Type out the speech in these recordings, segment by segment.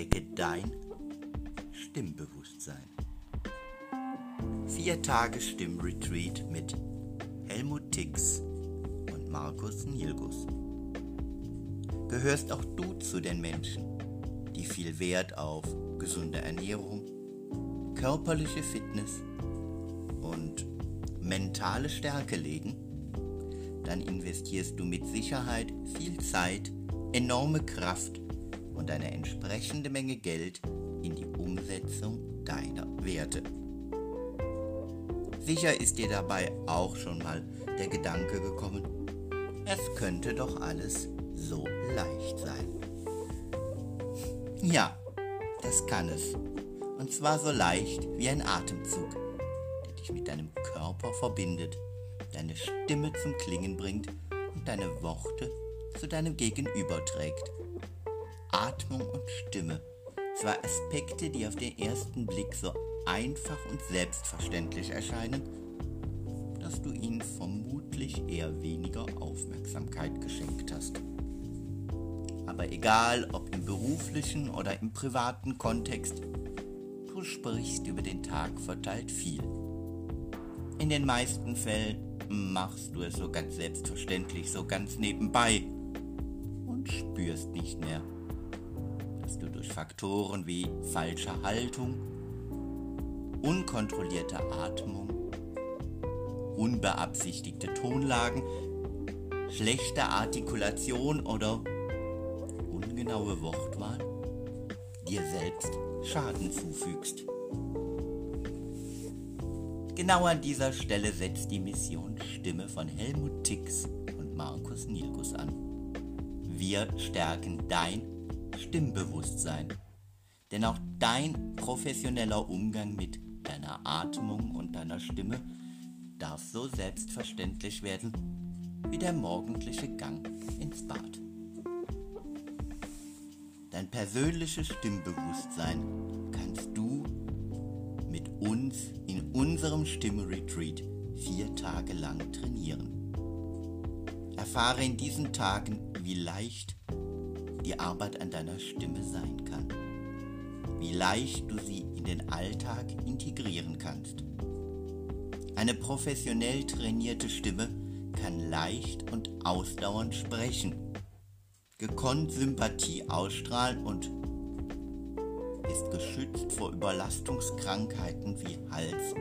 entdecke dein Stimmbewusstsein. Vier Tage Stimmretreat mit Helmut Tix und Markus Nilgus. Gehörst auch du zu den Menschen, die viel Wert auf gesunde Ernährung, körperliche Fitness und mentale Stärke legen? Dann investierst du mit Sicherheit viel Zeit, enorme Kraft und eine entsprechende Menge Geld in die Umsetzung deiner Werte. Sicher ist dir dabei auch schon mal der Gedanke gekommen, es könnte doch alles so leicht sein. Ja, das kann es. Und zwar so leicht wie ein Atemzug, der dich mit deinem Körper verbindet, deine Stimme zum Klingen bringt und deine Worte zu deinem Gegenüber trägt. Atmung und Stimme, zwei Aspekte, die auf den ersten Blick so einfach und selbstverständlich erscheinen, dass du ihnen vermutlich eher weniger Aufmerksamkeit geschenkt hast. Aber egal, ob im beruflichen oder im privaten Kontext, du sprichst über den Tag verteilt viel. In den meisten Fällen machst du es so ganz selbstverständlich, so ganz nebenbei und spürst nicht mehr, dass du durch Faktoren wie falsche Haltung, unkontrollierte Atmung, unbeabsichtigte Tonlagen, schlechte Artikulation oder ungenaue Wortwahl dir selbst Schaden zufügst. Genau an dieser Stelle setzt die Mission Stimme von Helmut Tix und Markus Nilgus an. Wir stärken dein Stimmbewusstsein. Denn auch dein professioneller Umgang mit deiner Atmung und deiner Stimme darf so selbstverständlich werden wie der morgendliche Gang ins Bad. Dein persönliches Stimmbewusstsein kannst du mit uns in unserem Stimmretreat vier Tage lang trainieren. Erfahre in diesen Tagen, wie leicht die Arbeit an deiner Stimme sein kann, wie leicht du sie in den Alltag integrieren kannst. Eine professionell trainierte Stimme kann leicht und ausdauernd sprechen, gekonnt Sympathie ausstrahlen und ist geschützt vor Überlastungskrankheiten wie Hals-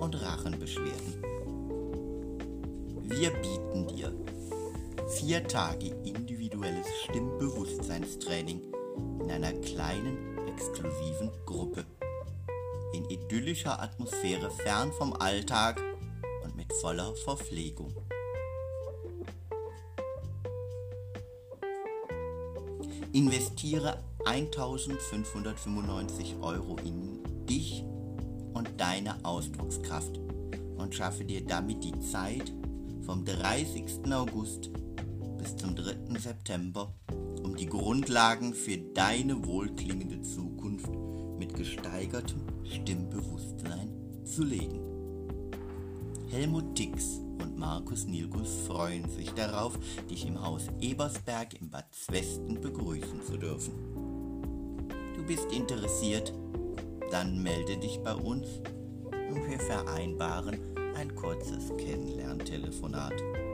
und Rachenbeschwerden. Wir bieten dir vier Tage individuelles Stimmbewusstseinstraining in einer kleinen, exklusiven Gruppe. In idyllischer Atmosphäre fern vom Alltag und mit voller Verpflegung. Investiere 1595 Euro in dich und deine Ausdruckskraft und schaffe dir damit die Zeit vom 30. August bis zum 3. September, um die Grundlagen für deine wohlklingende Zukunft mit gesteigertem Stimmbewusstsein zu legen. Helmut Dix und Markus Nilgus freuen sich darauf, dich im Haus Ebersberg im Bad Zwesten begrüßen zu dürfen. Du bist interessiert? Dann melde dich bei uns und wir vereinbaren ein kurzes Kennenlerntelefonat und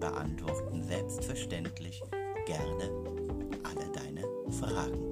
beantworten selbstverständlich gerne alle deine Fragen.